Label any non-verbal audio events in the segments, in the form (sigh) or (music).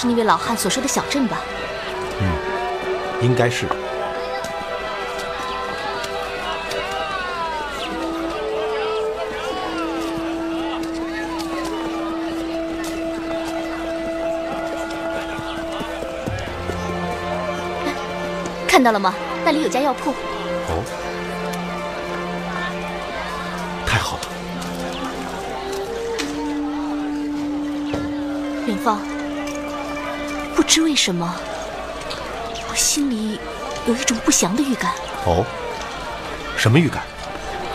就是那位老汉所说的小镇吧？嗯应该是。看到了吗？那里有家药铺。哦，太好了！远方，不知为什么，我心里有一种不祥的预感。哦，什么预感？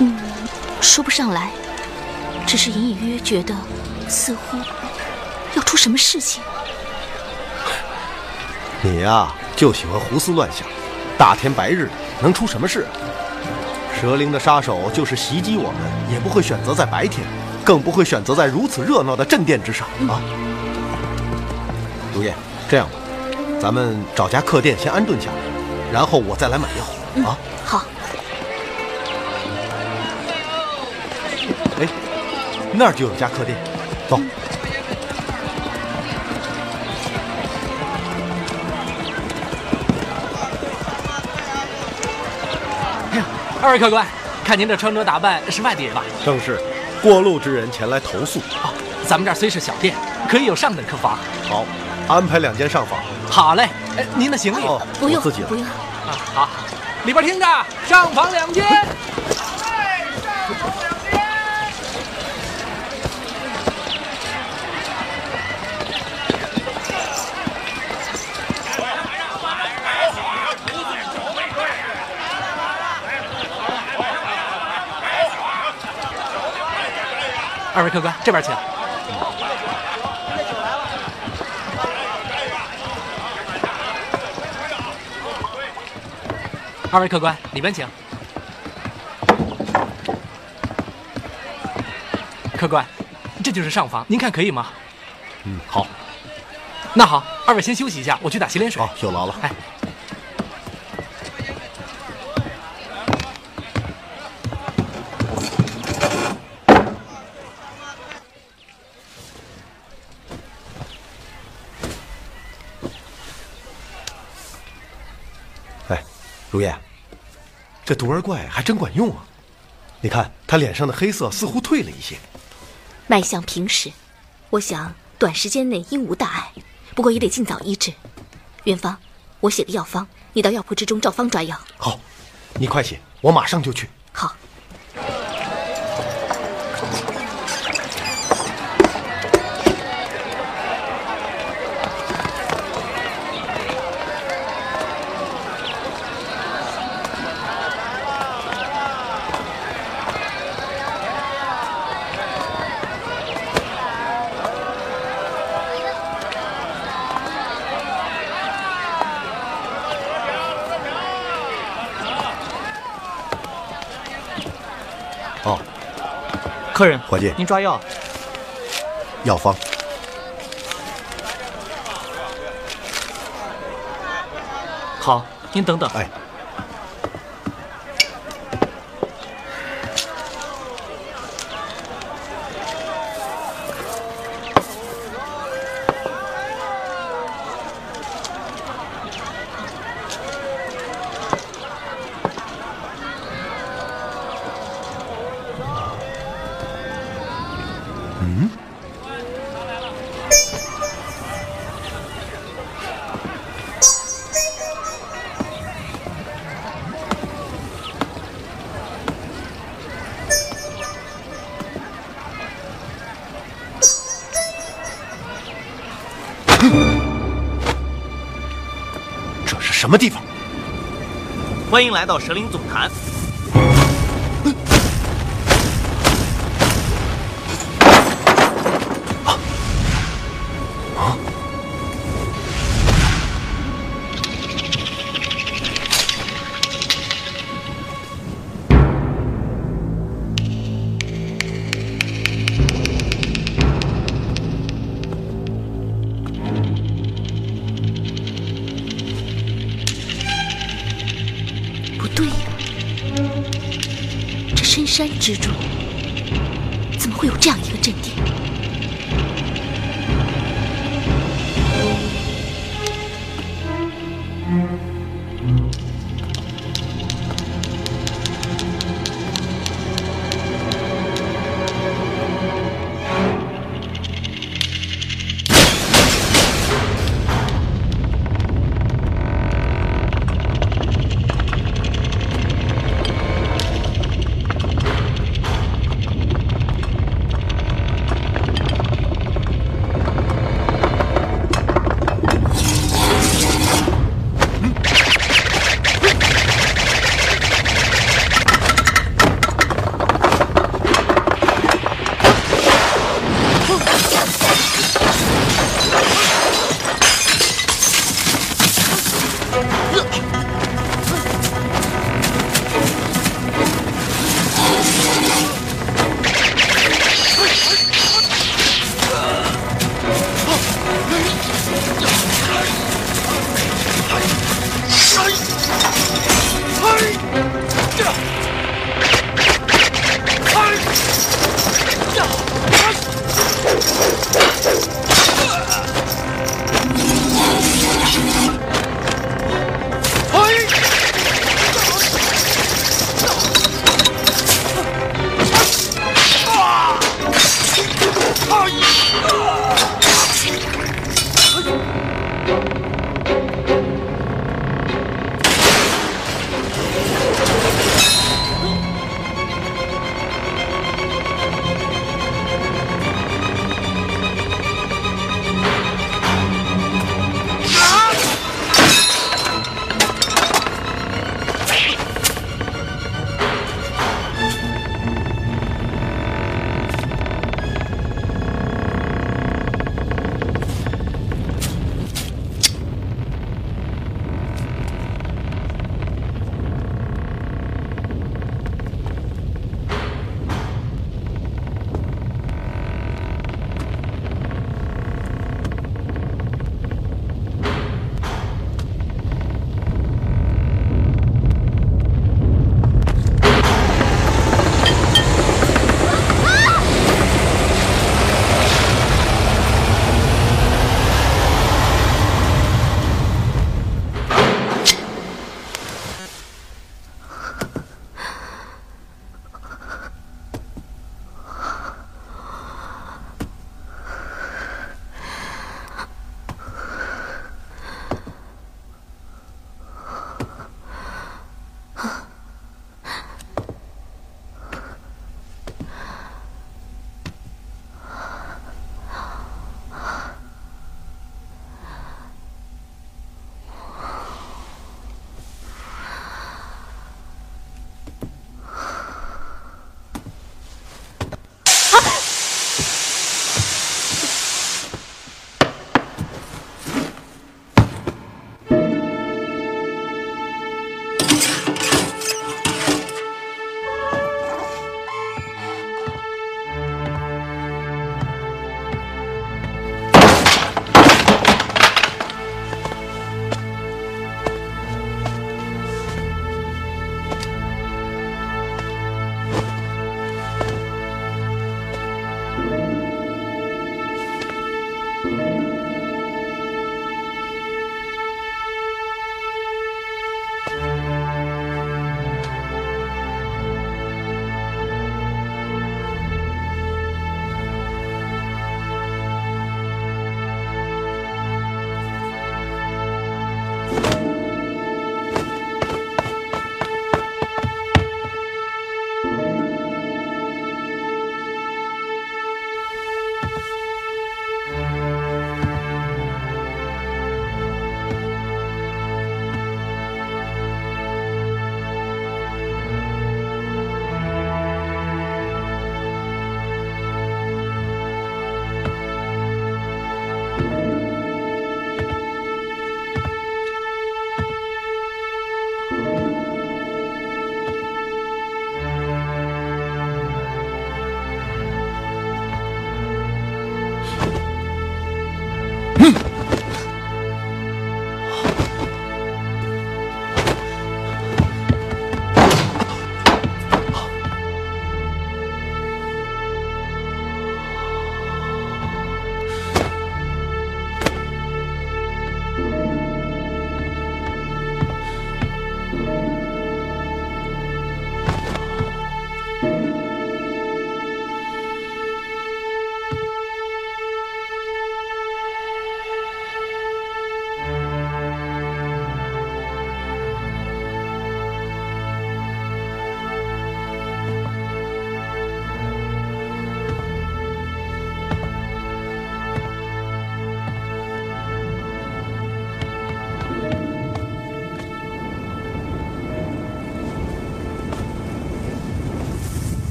嗯，说不上来，只是隐隐约约觉得，似乎要出什么事情。你呀、就喜欢胡思乱想，大天白日的能出什么事啊？蛇灵的杀手就是袭击我们，也不会选择在白天，更不会选择在如此热闹的镇店之上啊！如叶，这样吧，咱们找家客店先安顿下来，然后我再来买药啊！好，哎，那儿就有家客店，走。二位客官，看您这穿着打扮是外地人吧？正是，过路之人前来投宿。哦，咱们这儿虽是小店，可以有上等客房。好，安排两间上房。好嘞，哎，您的行李哦，不用自己，来不用。啊，好，里边听着，上房两间。二位客官，这边请。二位客官，里边请。客官，这就是上房，您看可以吗？嗯，好，那好，二位先休息一下，我去打洗脸水。好，有劳了。哎，哎，如叶，这毒儿怪还真管用啊！你看他脸上的黑色似乎退了一些。脉象平实，我想短时间内应无大碍，不过也得尽早医治。元芳，我写个药方，你到药铺之中照方抓药。好，你快写，我马上就去。好。哦，客人，伙计，您抓药。药方。好，您等等。哎，来到蛇灵总坛。山之中怎么会有这样一个阵地？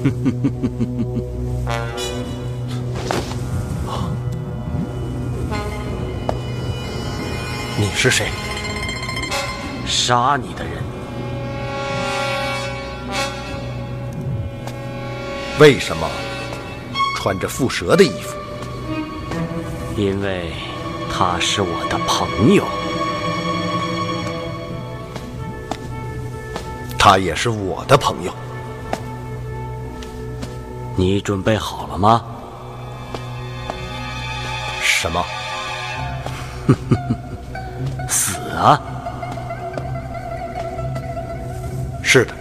(laughs) 你是谁？杀你的人，为什么穿着蝮蛇的衣服？因为他是我的朋友，他也是我的朋友。你准备好了吗？什么？(laughs) 死啊！是的，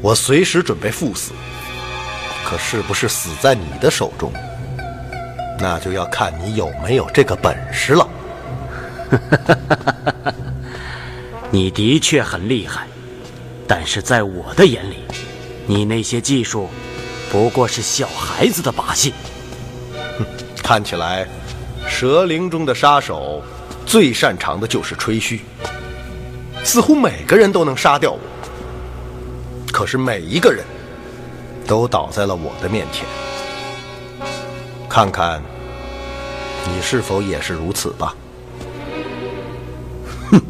我随时准备赴死。可是不是死在你的手中，那就要看你有没有这个本事了。(laughs) 你的确很厉害，但是在我的眼里，你那些技术不过是小孩子的把戏。看起来，蛇灵中的杀手最擅长的就是吹嘘，似乎每个人都能杀掉我。可是每一个人都倒在了我的面前，看看你是否也是如此吧。哼，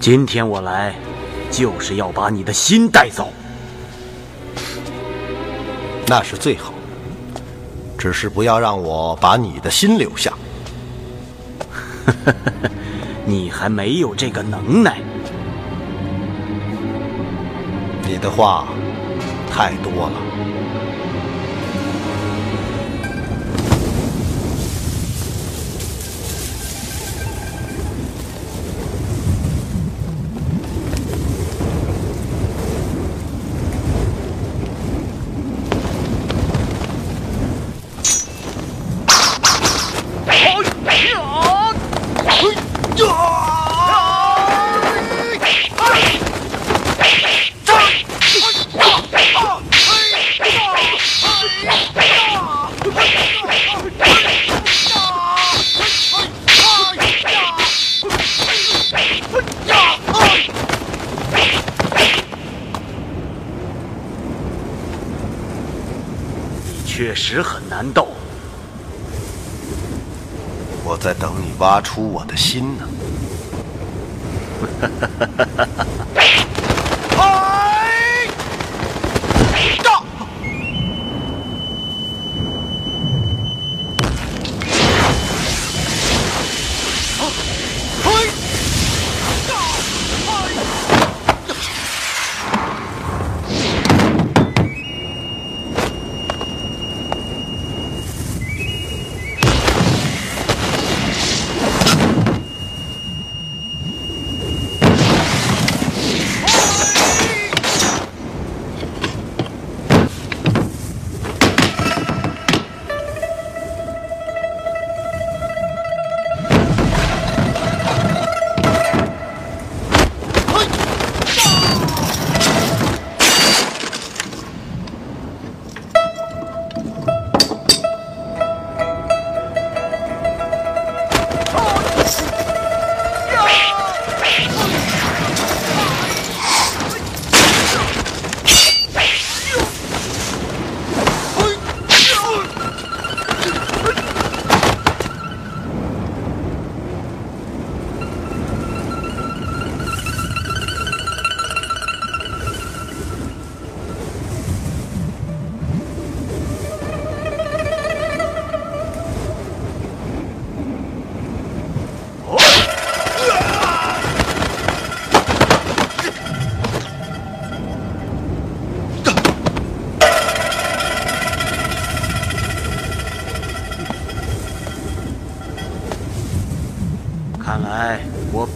今天我来就是要把你的心带走，那是最好。只是不要让我把你的心留下。(laughs) 你还没有这个能耐。你的话太多了。确实很难斗，我在等你挖出我的心呢。(laughs)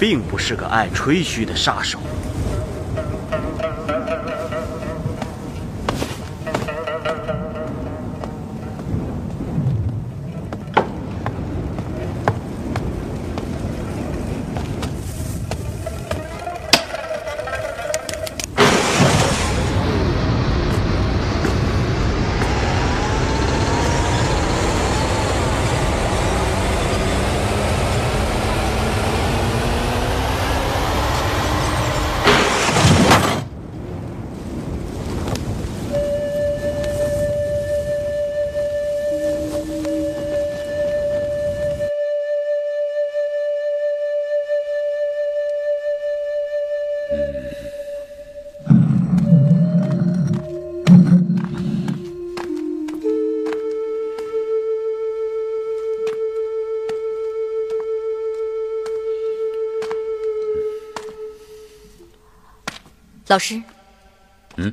并不是个爱吹嘘的杀手。老师，嗯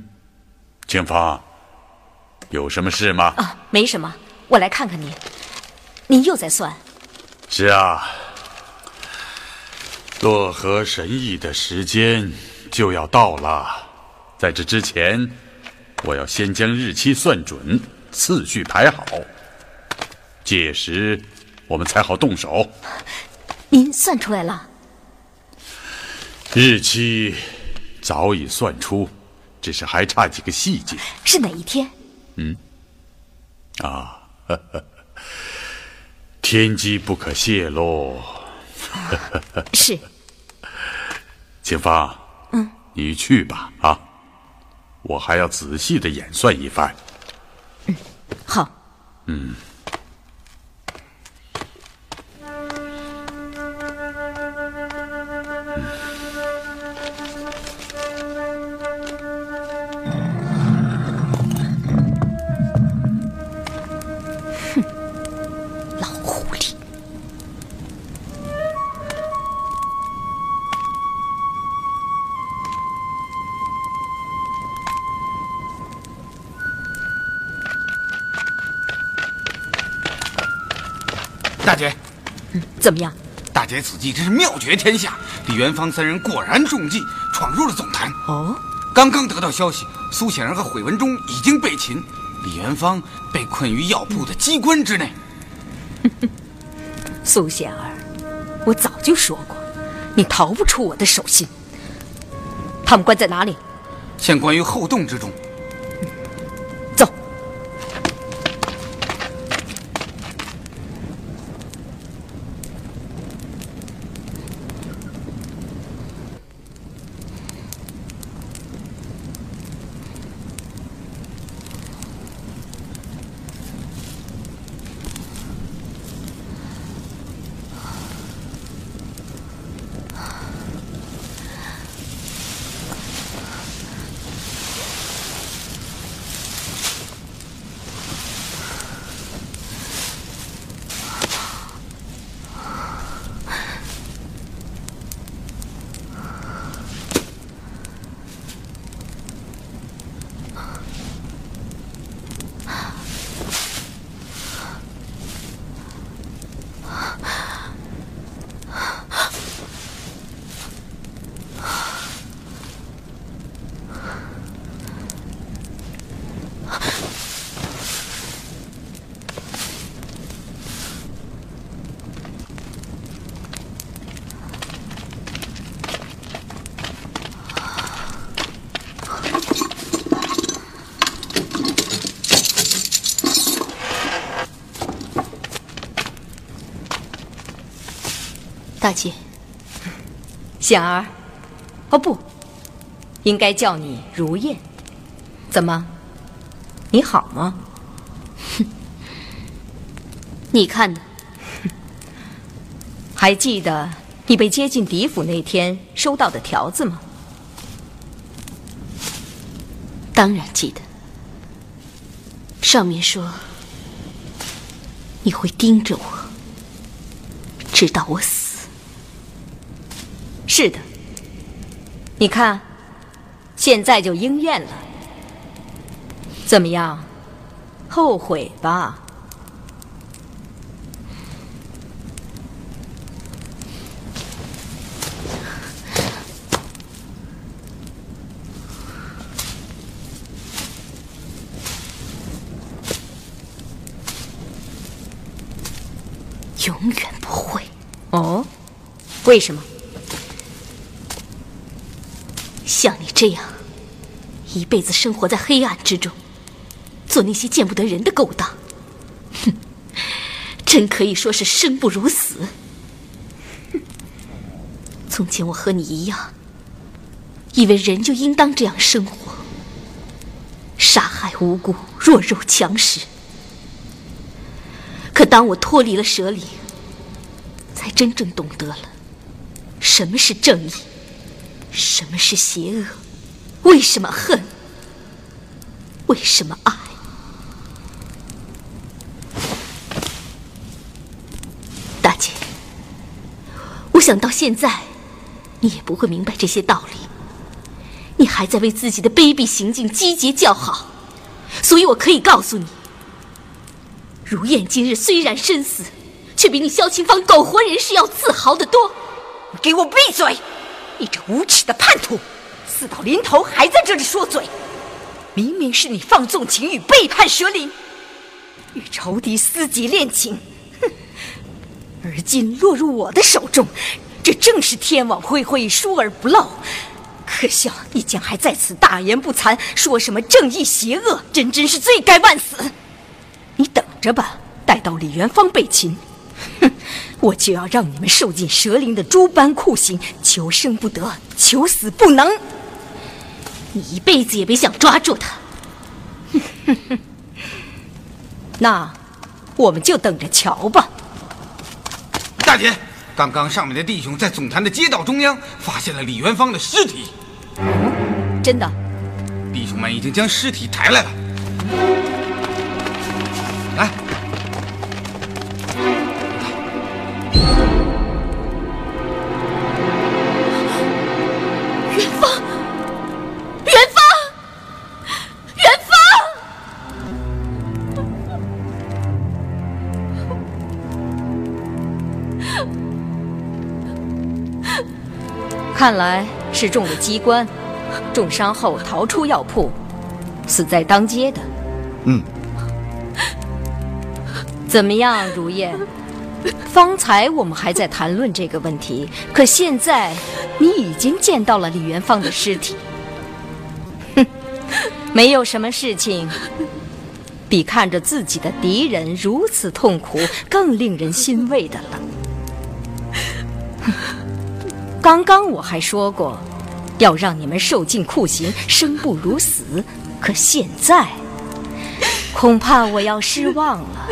清芳，有什么事吗？啊，没什么，我来看看您。您又在算？是啊，洛河神意的时间就要到了，在这之前，我要先将日期算准，次序排好，届时我们才好动手。您算出来了？日期早已算出，只是还差几个细节是哪一天？嗯啊。呵 (laughs) 呵天机不可泄露。是 (laughs) 清芳，嗯，你去吧，啊，我还要仔细的演算一番。嗯好。哼，怎么样？大姐此计真是妙绝天下！李元芳三人果然中计，闯入了总坛。哦，刚刚得到消息，苏显儿和毁文忠已经被擒，李元芳被困于药铺的机关之内。(laughs) 苏显儿，我早就说过，你逃不出我的手心。他们关在哪里？现关于后洞之中。大姐，显儿，哦不，应该叫你如燕。怎么，你好吗？哼 (laughs) 你看呢？还记得你被接进狄府那天收到的条子吗？当然记得。上面说你会盯着我，直到我死。是的，你看，现在就应验了。怎么样，后悔吧？永远不会。哦，为什么？像你这样，一辈子生活在黑暗之中，做那些见不得人的勾当，哼，真可以说是生不如死。从前我和你一样，以为人就应当这样生活，杀害无辜、弱肉强食。可当我脱离了蛇岭，才真正懂得了什么是正义。什么是邪恶？为什么恨？为什么爱？大姐，我想到现在，你也不会明白这些道理。你还在为自己的卑鄙行径击节叫好，所以我可以告诉你，如燕今日虽然身死，却比你萧清芳苟活人世要自豪得多。给我闭嘴！你这无耻的叛徒，死到临头还在这里说嘴。明明是你放纵情欲，背叛蛇灵，与仇敌私结恋情，哼！而今落入我的手中，这正是天网恢恢，疏而不漏。可笑你竟还在此大言不惭，说什么正义邪恶，真真是罪该万死！你等着吧，待到李元芳被擒，(laughs) 我就要让你们受尽蛇灵的诸般酷刑，求生不得，求死不能。你一辈子也别想抓住他。(laughs) 那，我们就等着瞧吧。大姐，刚刚上面的弟兄在总坛的街道中央发现了李元芳的尸体。嗯真的？弟兄们已经将尸体抬来了。来。看来是中了机关，重伤后逃出药铺，死在当街的。嗯。怎么样，如燕？方才我们还在谈论这个问题，可现在你已经见到了李元芳的尸体。哼，没有什么事情比看着自己的敌人如此痛苦更令人欣慰的了。刚刚我还说过，要让你们受尽酷刑，生不如死。可现在，恐怕我要失望了。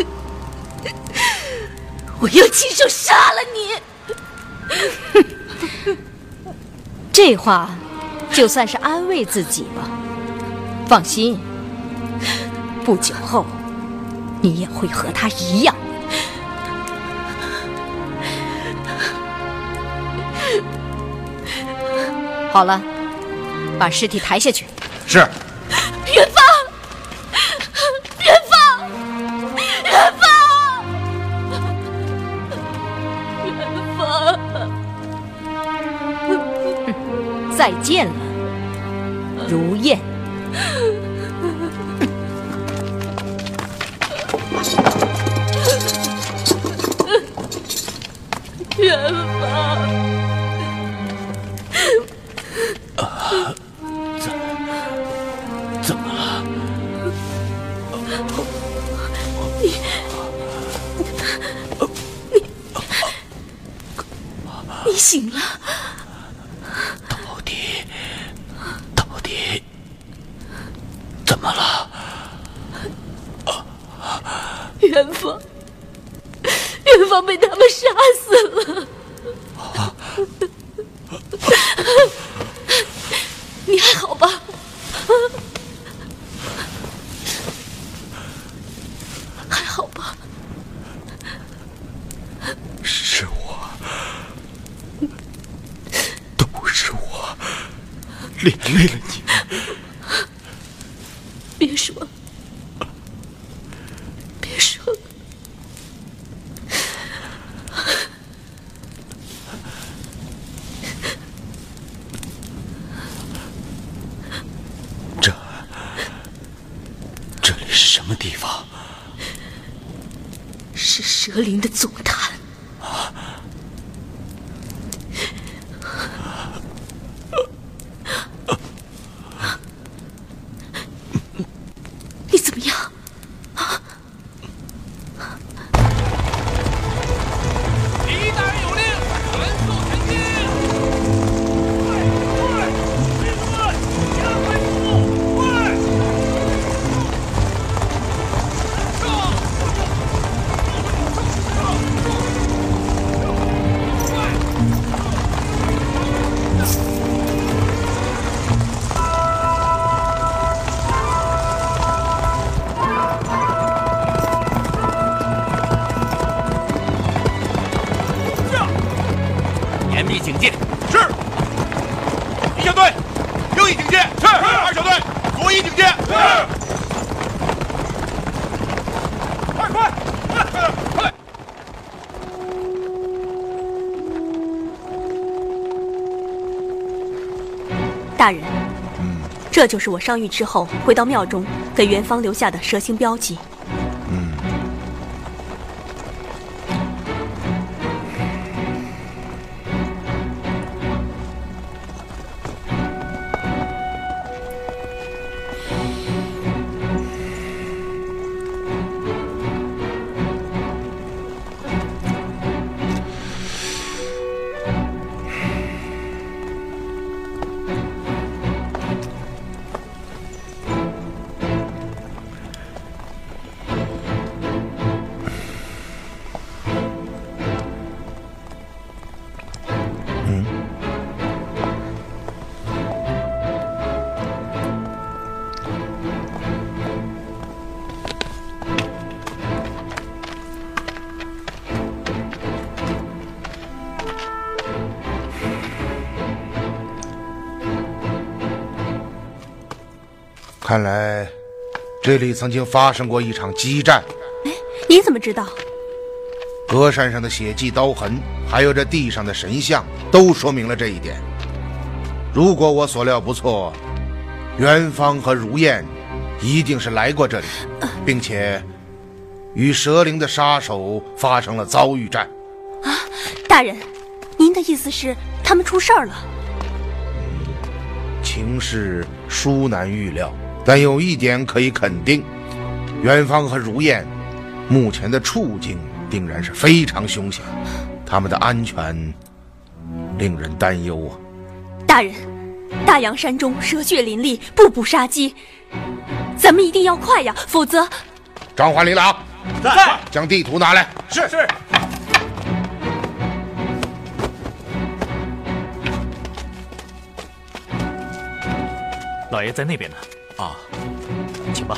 (laughs) 我要亲手杀了你！这话，就算是安慰自己吧。放心，不久后，你也会和他一样。好了，把尸体抬下去。是。元芳，元芳，元芳，元芳。再见了，如燕。元芳。醒了，到底到底怎么了？元芳，元芳被他们杀死了。你还好吧？还好吧？连累了你，别说，别说，这这里是什么地方？是蛇灵的总坛。大人，这就是我伤愈之后回到庙中给元芳留下的蛇形标记。看来，这里曾经发生过一场激战。哎，你怎么知道？隔山上的血迹刀痕，还有这地上的神像，都说明了这一点。如果我所料不错，元芳和如燕一定是来过这里，并且与蛇灵的杀手发生了遭遇战。啊，大人，您的意思是他们出事儿了？情势殊难预料。但有一点可以肯定，元芳和如燕目前的处境定然是非常凶险，他们的安全令人担忧啊！大人，大洋山中蛇血林立，步步杀机，咱们一定要快呀，否则……张华、李郎在，将地图拿来。是是。老爷在那边呢。啊，请吧。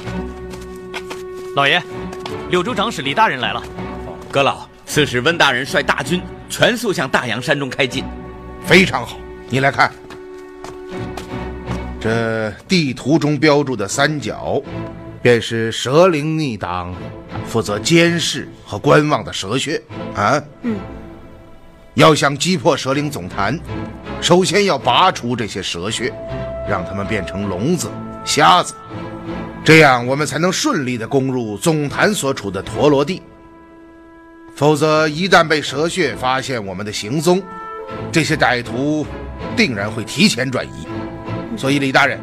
老爷，柳州长史李大人来了。阁老，此时温大人率大军全速向大洋山中开进。非常好，你来看，这地图中标注的三角，便是蛇灵逆党负责监视和观望的蛇穴啊。嗯。要想击破蛇灵总坛，首先要拔除这些蛇穴，让他们变成笼子。瞎子，这样我们才能顺利的攻入总坛所处的陀罗地。否则，一旦被蛇穴发现我们的行踪，这些歹徒定然会提前转移。所以，李大人，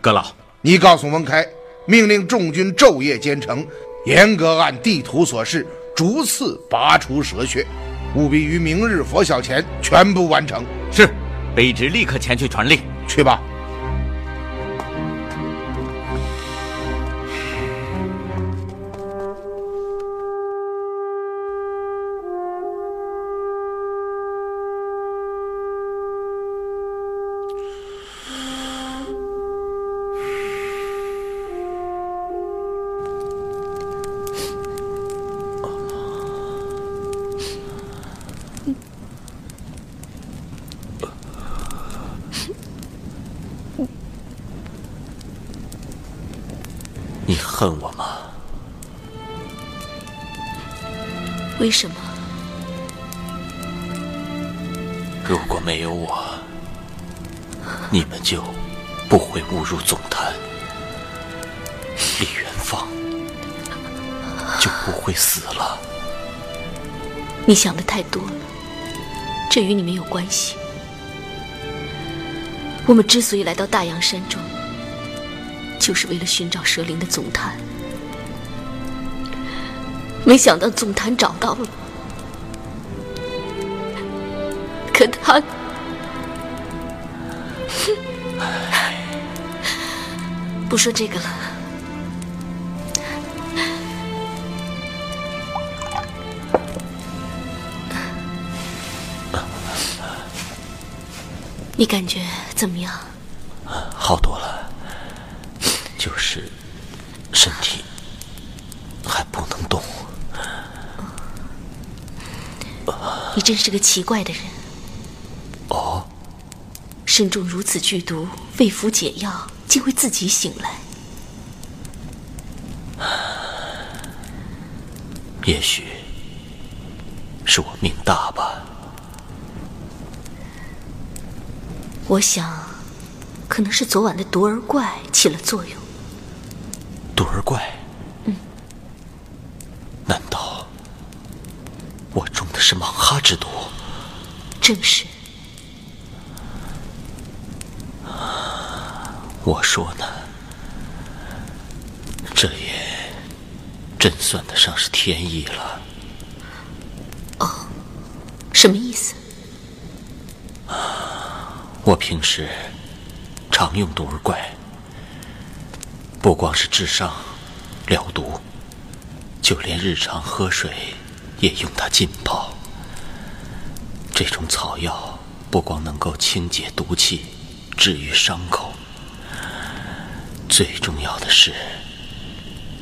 阁老，你告诉翁开，命令众军昼夜兼程，严格按地图所示，逐次拔除蛇穴，务必于明日拂晓前全部完成。是，卑职立刻前去传令。去吧。为什么？如果没有我，你们就不会误入总坛，李元芳就不会死了。你想的太多了，这与你没有关系。我们之所以来到大洋山中。就是为了寻找蛇灵的总坛，没想到总坛找到了，可他，(laughs) 不说这个了。你感觉怎么样？好多了。就是身体还不能动。你真是个奇怪的人。哦。身中如此剧毒，未服解药，竟会自己醒来。(sighs) 也许是我命大吧。我想，可能是昨晚的毒儿怪起了作用。毒儿怪？嗯。难道我中的是莽哈之毒？正是。我说呢，这也真算得上是天意了。哦，什么意思？我平时常用毒儿怪，不光是治伤、疗毒，就连日常喝水也用它浸泡。这种草药不光能够清洁毒气、治愈伤口，最重要的是，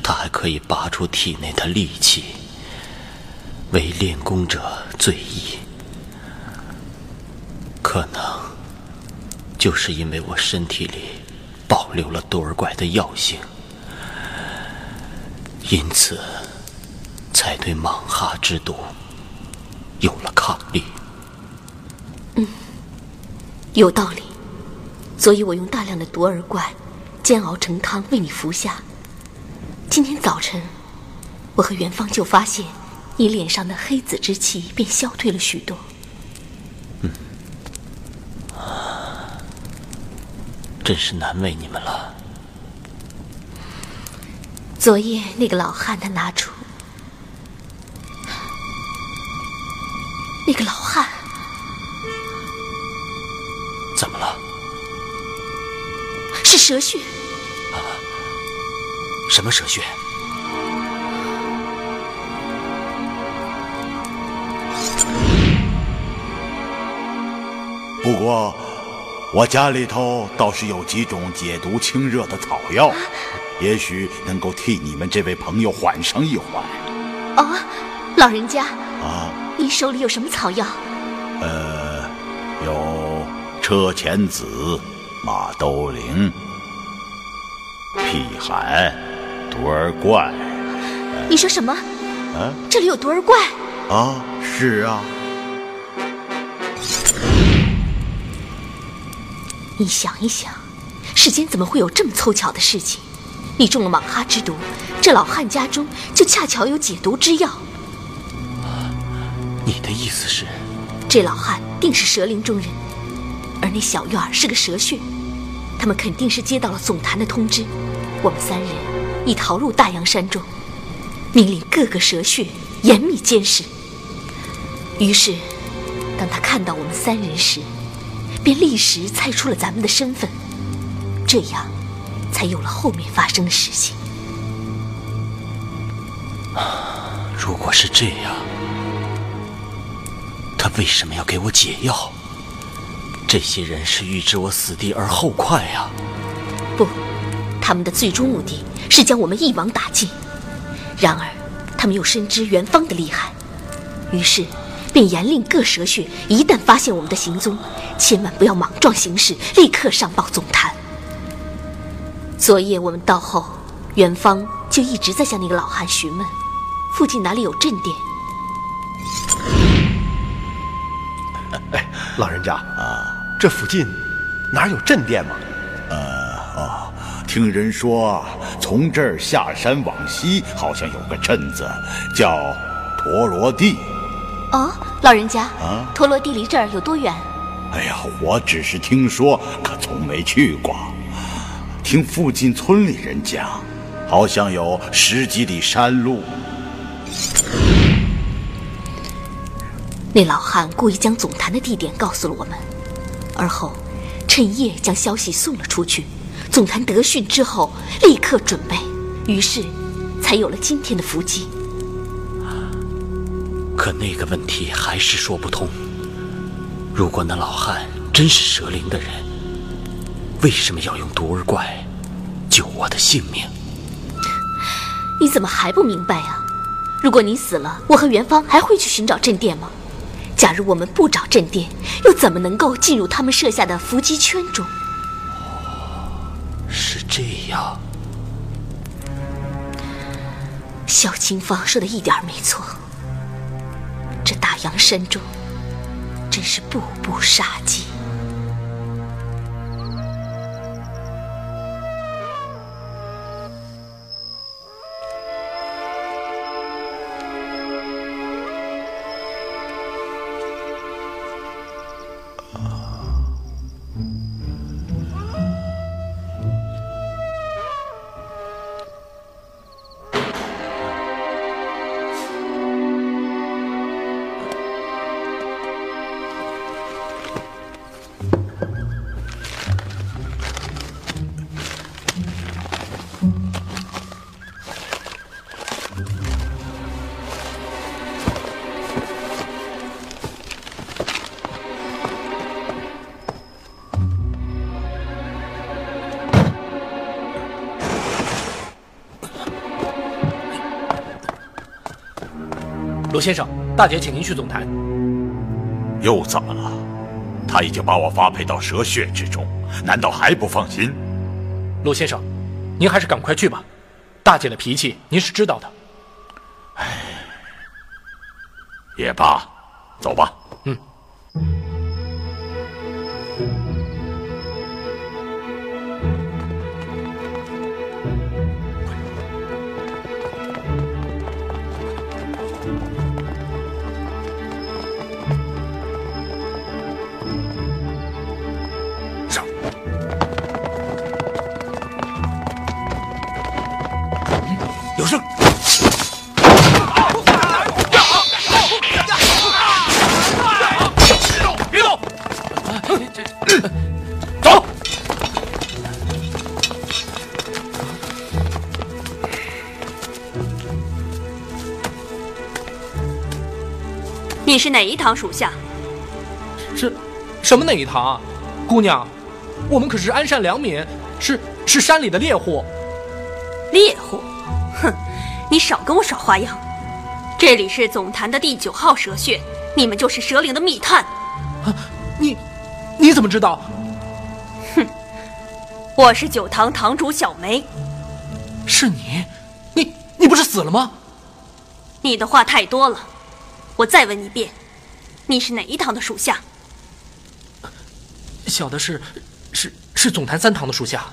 它还可以拔出体内的戾气，为练功者最宜。可能。就是因为我身体里保留了多尔怪的药性，因此才对蟒哈之毒有了抗力。嗯，有道理。所以我用大量的毒儿怪煎熬成汤为你服下。今天早晨，我和元芳就发现你脸上的黑紫之气便消退了许多。真是难为你们了。昨夜那个老汉他拿出，蛇血。啊？什么蛇血？不过。我家里头倒是有几种解毒清热的草药，也许能够替你们这位朋友缓上一缓。哦，老人家啊，您手里有什么草药？呃，有车前子、马兜铃、辟寒、毒儿怪。你说什么？啊，这里有毒儿怪？啊，是啊。你想一想，世间怎么会有这么凑巧的事情？你中了蟒哈之毒，这老汉家中就恰巧有解毒之药。你的意思是，这老汉定是蛇灵中人，而那小院儿是个蛇穴，他们肯定是接到了总坛的通知，我们三人已逃入大洋山中，命令各个蛇穴严密监视。于是，当他看到我们三人时，便立时猜出了咱们的身份，这样，才有了后面发生的事情。如果是这样，他为什么要给我解药？这些人是预知我死地而后快呀！不，他们的最终目的是将我们一网打尽。然而，他们又深知元芳的厉害，于是。便严令各蛇穴，一旦发现我们的行踪，千万不要莽撞行事，立刻上报总坛。昨夜我们到后，元芳就一直在向那个老汉询问，附近哪里有镇店。哎，老人家啊，这附近哪有镇店吗？呃，哦，听人说从这儿下山往西，好像有个镇子，叫陀罗地。哦，老人家，啊，陀罗地离这儿有多远？哎呀，我只是听说，可从没去过。听附近村里人讲，好像有十几里山路。那老汉故意将总坛的地点告诉了我们，而后趁夜将消息送了出去。总坛得讯之后，立刻准备，于是才有了今天的伏击。可那个问题还是说不通。如果那老汉真是蛇灵的人，为什么要用毒儿怪救我的性命？你怎么还不明白啊？如果你死了，我和元芳还会去寻找镇殿吗？假如我们不找镇殿，又怎么能够进入他们设下的伏击圈中？这样，小青芳说的一点没错，这大洋山中真是步步杀机。啊。先生，大姐请您去总坛。又怎么了？他已经把我发配到蛇穴之中，难道还不放心？陆先生，您还是赶快去吧。大姐的脾气您是知道的。有声！别动！走！你是哪一堂属下？是，什么哪一堂啊？姑娘，我们可是安善良民，是是山里的猎户。猎户？哼，你少跟我耍花样！这里是总坛的第九号蛇穴，你们就是蛇灵的密探。啊，你你怎么知道？哼，我是九堂堂主小梅。是你？你你不是死了吗？你的话太多了。我再问一遍，你是哪一堂的属下？小的是，是是总坛三堂的属下。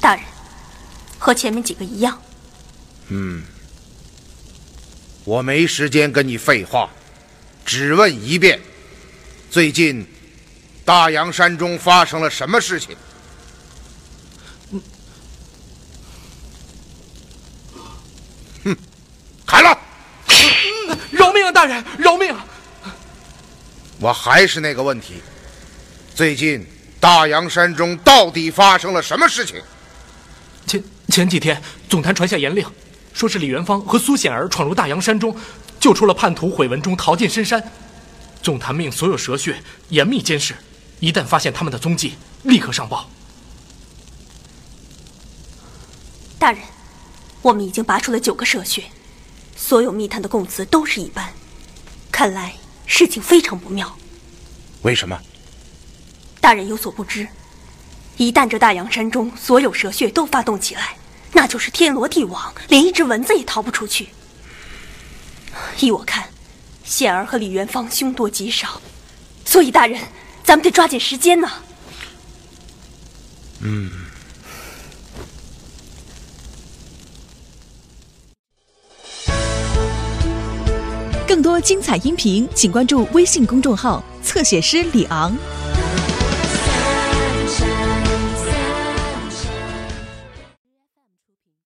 大人，和前面几个一样。嗯，我没时间跟你废话，只问一遍：最近大洋山中发生了什么事情？哼，砍了！饶命啊，大人，饶命啊！我还是那个问题，最近大洋山中到底发生了什么事情？前前几天，总坛传下严令，说是李元芳和苏显儿闯入大洋山中，救出了叛徒毁文中逃进深山。总坛命所有蛇穴严密监视，一旦发现他们的踪迹，立刻上报。大人，我们已经拔出了九个蛇穴，所有密探的供词都是一般，看来事情非常不妙。为什么？大人有所不知。一旦这大洋山中所有蛇穴都发动起来，那就是天罗地网，连一只蚊子也逃不出去。依我看，显儿和李元芳凶多吉少，所以大人，咱们得抓紧时间呢。嗯。更多精彩音频，请关注微信公众号“侧写师李昂”。